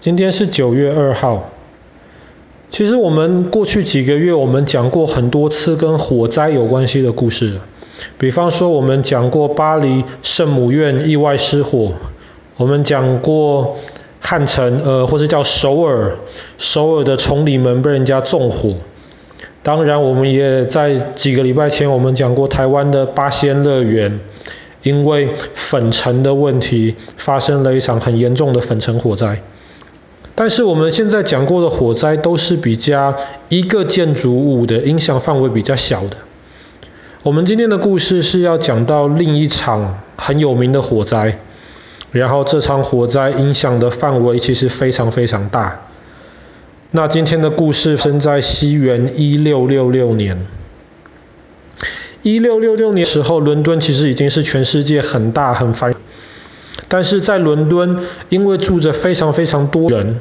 今天是九月二号。其实我们过去几个月，我们讲过很多次跟火灾有关系的故事。比方说，我们讲过巴黎圣母院意外失火，我们讲过汉城，呃，或者叫首尔，首尔的崇礼门被人家纵火。当然，我们也在几个礼拜前，我们讲过台湾的八仙乐园，因为粉尘的问题，发生了一场很严重的粉尘火灾。但是我们现在讲过的火灾都是比较一个建筑物的影响范围比较小的。我们今天的故事是要讲到另一场很有名的火灾，然后这场火灾影响的范围其实非常非常大。那今天的故事生在西元一六六六年。一六六六年时候，伦敦其实已经是全世界很大很繁。但是在伦敦，因为住着非常非常多人，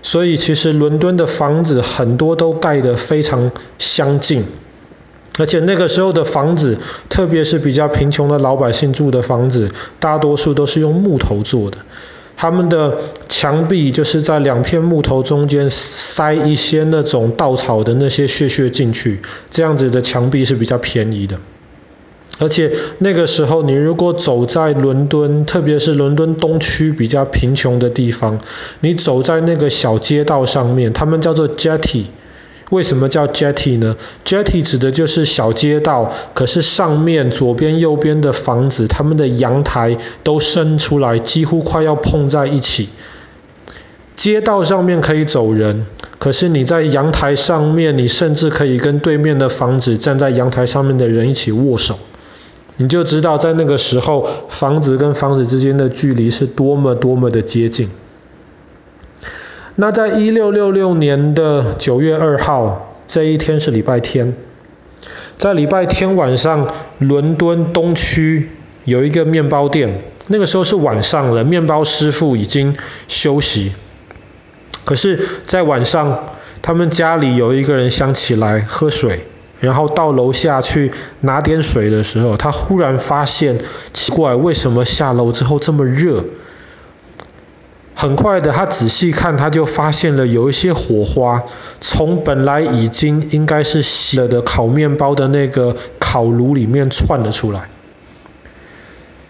所以其实伦敦的房子很多都盖得非常相近，而且那个时候的房子，特别是比较贫穷的老百姓住的房子，大多数都是用木头做的。他们的墙壁就是在两片木头中间塞一些那种稻草的那些屑屑进去，这样子的墙壁是比较便宜的。而且那个时候，你如果走在伦敦，特别是伦敦东区比较贫穷的地方，你走在那个小街道上面，他们叫做 jetty。为什么叫 jetty 呢？jetty 指的就是小街道，可是上面左边右边的房子，他们的阳台都伸出来，几乎快要碰在一起。街道上面可以走人，可是你在阳台上面，你甚至可以跟对面的房子站在阳台上面的人一起握手。你就知道在那个时候，房子跟房子之间的距离是多么多么的接近。那在一六六六年的九月二号，这一天是礼拜天，在礼拜天晚上，伦敦东区有一个面包店，那个时候是晚上了，面包师傅已经休息。可是，在晚上，他们家里有一个人想起来喝水。然后到楼下去拿点水的时候，他忽然发现奇怪，为什么下楼之后这么热？很快的，他仔细看，他就发现了有一些火花从本来已经应该是熄了的烤面包的那个烤炉里面窜了出来。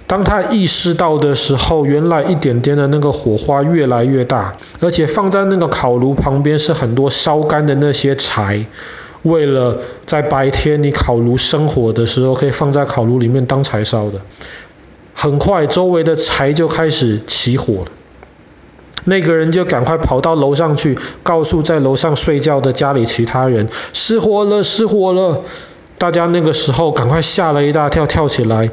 当他意识到的时候，原来一点点的那个火花越来越大，而且放在那个烤炉旁边是很多烧干的那些柴。为了在白天你烤炉生火的时候，可以放在烤炉里面当柴烧的。很快周围的柴就开始起火了。那个人就赶快跑到楼上去，告诉在楼上睡觉的家里其他人，失火了，失火了。大家那个时候赶快吓了一大跳，跳起来，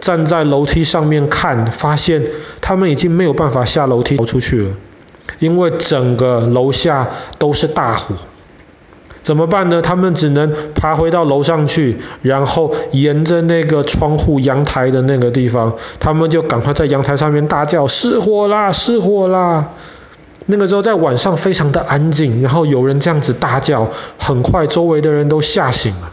站在楼梯上面看，发现他们已经没有办法下楼梯逃出去了，因为整个楼下都是大火。怎么办呢？他们只能爬回到楼上去，然后沿着那个窗户阳台的那个地方，他们就赶快在阳台上面大叫：失火啦！失火啦！那个时候在晚上非常的安静，然后有人这样子大叫，很快周围的人都吓醒了。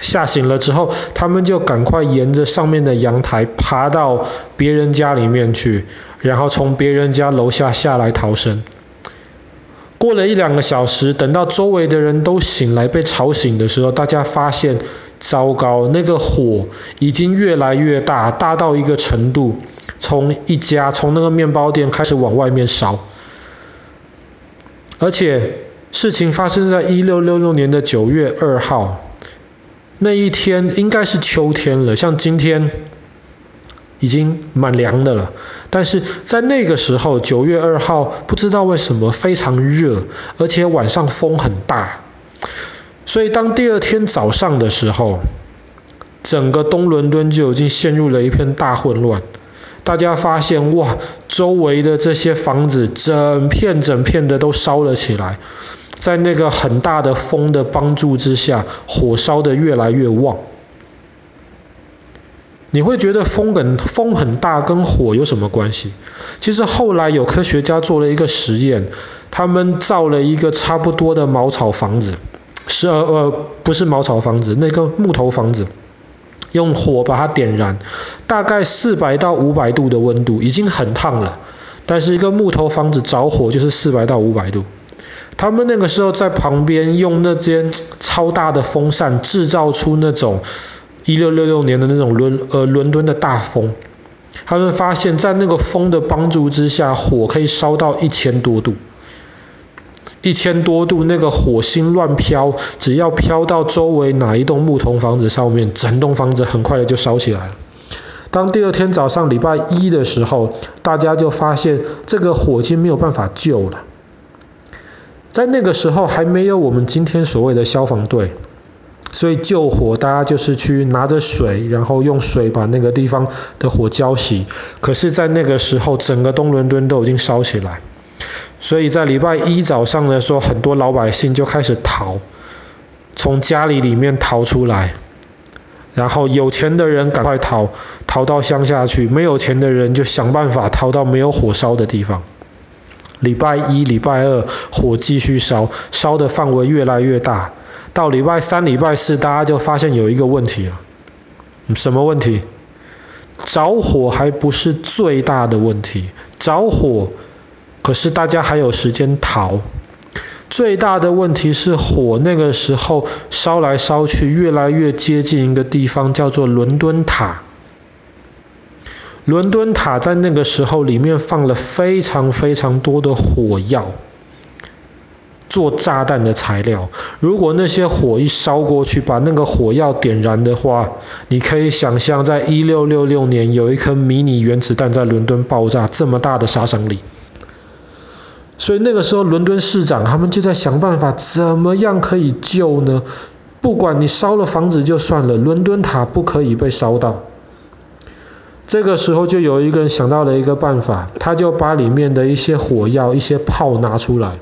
吓醒了之后，他们就赶快沿着上面的阳台爬到别人家里面去，然后从别人家楼下下来逃生。过了一两个小时，等到周围的人都醒来被吵醒的时候，大家发现糟糕，那个火已经越来越大，大到一个程度，从一家从那个面包店开始往外面烧。而且事情发生在一六六六年的九月二号，那一天应该是秋天了，像今天。已经蛮凉的了，但是在那个时候，九月二号，不知道为什么非常热，而且晚上风很大，所以当第二天早上的时候，整个东伦敦就已经陷入了一片大混乱。大家发现，哇，周围的这些房子，整片整片的都烧了起来，在那个很大的风的帮助之下，火烧得越来越旺。你会觉得风很风很大，跟火有什么关系？其实后来有科学家做了一个实验，他们造了一个差不多的茅草房子，是呃呃不是茅草房子，那个木头房子，用火把它点燃，大概四百到五百度的温度，已经很烫了。但是一个木头房子着火就是四百到五百度。他们那个时候在旁边用那间超大的风扇制造出那种一六六六年的那种伦呃伦敦的大风。他们发现，在那个风的帮助之下，火可以烧到一千多度。一千多度，那个火星乱飘，只要飘到周围哪一栋木头房子上面，整栋房子很快的就烧起来了。当第二天早上礼拜一的时候，大家就发现这个火已经没有办法救了。在那个时候还没有我们今天所谓的消防队，所以救火大家就是去拿着水，然后用水把那个地方的火浇熄。可是，在那个时候，整个东伦敦都已经烧起来。所以在礼拜一早上的时候，很多老百姓就开始逃，从家里里面逃出来，然后有钱的人赶快逃，逃到乡下去；没有钱的人就想办法逃到没有火烧的地方。礼拜一、礼拜二火继续烧，烧的范围越来越大。到礼拜三、礼拜四，大家就发现有一个问题了。什么问题？着火还不是最大的问题，着火。可是大家还有时间逃，最大的问题是火那个时候烧来烧去，越来越接近一个地方，叫做伦敦塔。伦敦塔在那个时候里面放了非常非常多的火药，做炸弹的材料。如果那些火一烧过去，把那个火药点燃的话，你可以想象，在一六六六年有一颗迷你原子弹在伦敦爆炸，这么大的杀伤力。所以那个时候，伦敦市长他们就在想办法，怎么样可以救呢？不管你烧了房子就算了，伦敦塔不可以被烧到。这个时候就有一个人想到了一个办法，他就把里面的一些火药、一些炮拿出来，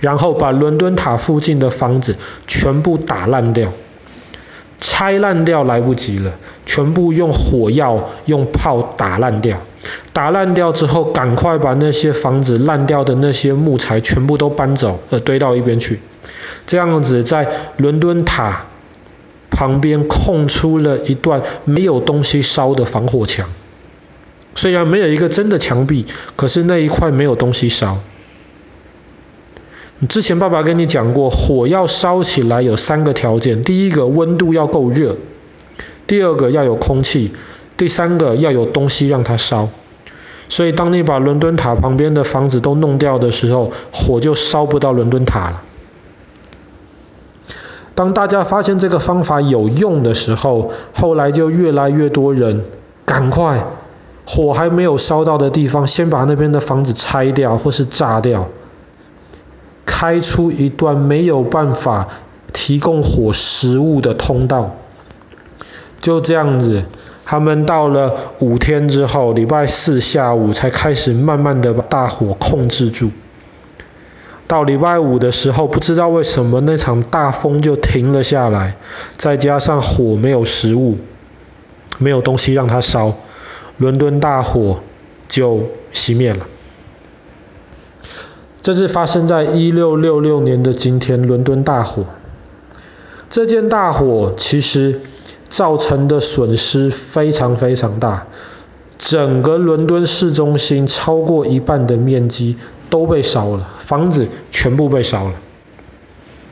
然后把伦敦塔附近的房子全部打烂掉。拆烂掉来不及了，全部用火药、用炮打烂掉。打烂掉之后，赶快把那些房子烂掉的那些木材全部都搬走，呃，堆到一边去。这样子，在伦敦塔旁边空出了一段没有东西烧的防火墙。虽然没有一个真的墙壁，可是那一块没有东西烧。之前爸爸跟你讲过，火要烧起来有三个条件：第一个，温度要够热；第二个，要有空气；第三个，要有东西让它烧。所以，当你把伦敦塔旁边的房子都弄掉的时候，火就烧不到伦敦塔了。当大家发现这个方法有用的时候，后来就越来越多人赶快，火还没有烧到的地方，先把那边的房子拆掉或是炸掉，开出一段没有办法提供火食物的通道。就这样子。他们到了五天之后，礼拜四下午才开始慢慢的把大火控制住。到礼拜五的时候，不知道为什么那场大风就停了下来，再加上火没有食物，没有东西让它烧，伦敦大火就熄灭了。这是发生在一六六六年的今天，伦敦大火。这件大火其实。造成的损失非常非常大，整个伦敦市中心超过一半的面积都被烧了，房子全部被烧了。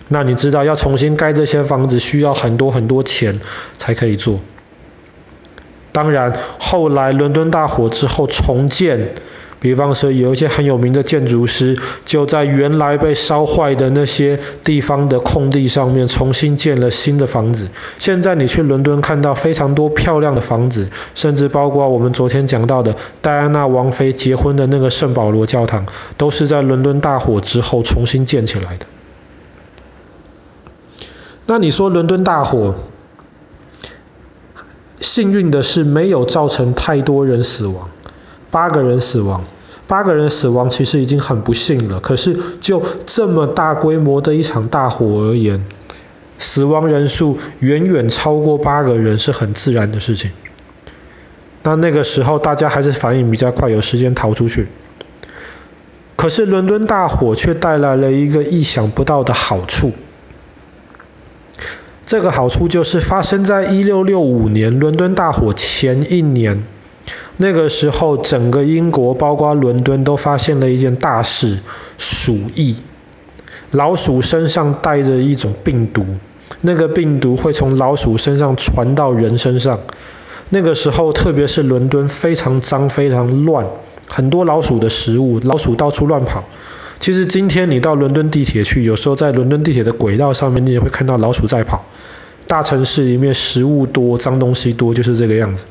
那你知道要重新盖这些房子需要很多很多钱才可以做。当然，后来伦敦大火之后重建。比方说，有一些很有名的建筑师，就在原来被烧坏的那些地方的空地上面，重新建了新的房子。现在你去伦敦看到非常多漂亮的房子，甚至包括我们昨天讲到的戴安娜王妃结婚的那个圣保罗教堂，都是在伦敦大火之后重新建起来的。那你说伦敦大火，幸运的是没有造成太多人死亡，八个人死亡。八个人死亡其实已经很不幸了，可是就这么大规模的一场大火而言，死亡人数远远超过八个人是很自然的事情。那那个时候大家还是反应比较快，有时间逃出去。可是伦敦大火却带来了一个意想不到的好处，这个好处就是发生在一六六五年伦敦大火前一年。那个时候整个英国，包括伦敦，都发现了一件大事：鼠疫。老鼠身上带着一种病毒，那个病毒会从老鼠身上传到人身上。那个时候，特别是伦敦非常脏、非常乱，很多老鼠的食物，老鼠到处乱跑。其实今天你到伦敦地铁去，有时候在伦敦地铁的轨道上面，你也会看到老鼠在跑。大城市里面食物多，脏东西多，就是这个样子。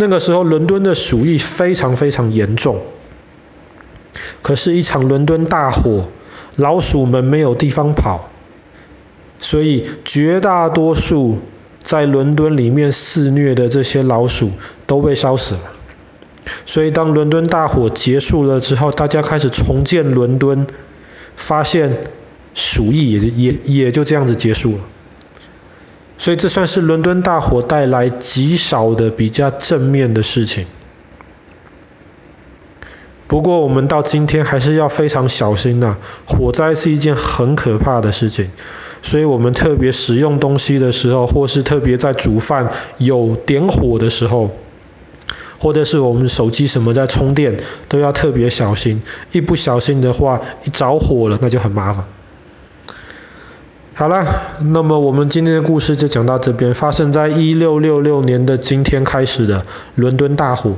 那个时候，伦敦的鼠疫非常非常严重。可是，一场伦敦大火，老鼠们没有地方跑，所以绝大多数在伦敦里面肆虐的这些老鼠都被烧死了。所以，当伦敦大火结束了之后，大家开始重建伦敦，发现鼠疫也也也就这样子结束了。所以这算是伦敦大火带来极少的比较正面的事情。不过我们到今天还是要非常小心呐、火灾是一件很可怕的事情。所以我们特别使用东西的时候，或是特别在煮饭有点火的时候，或者是我们手机什么在充电，都要特别小心。一不小心的话，一着火了，那就很麻烦。好了，那么我们今天的故事就讲到这边，发生在一六六六年的今天开始的伦敦大火。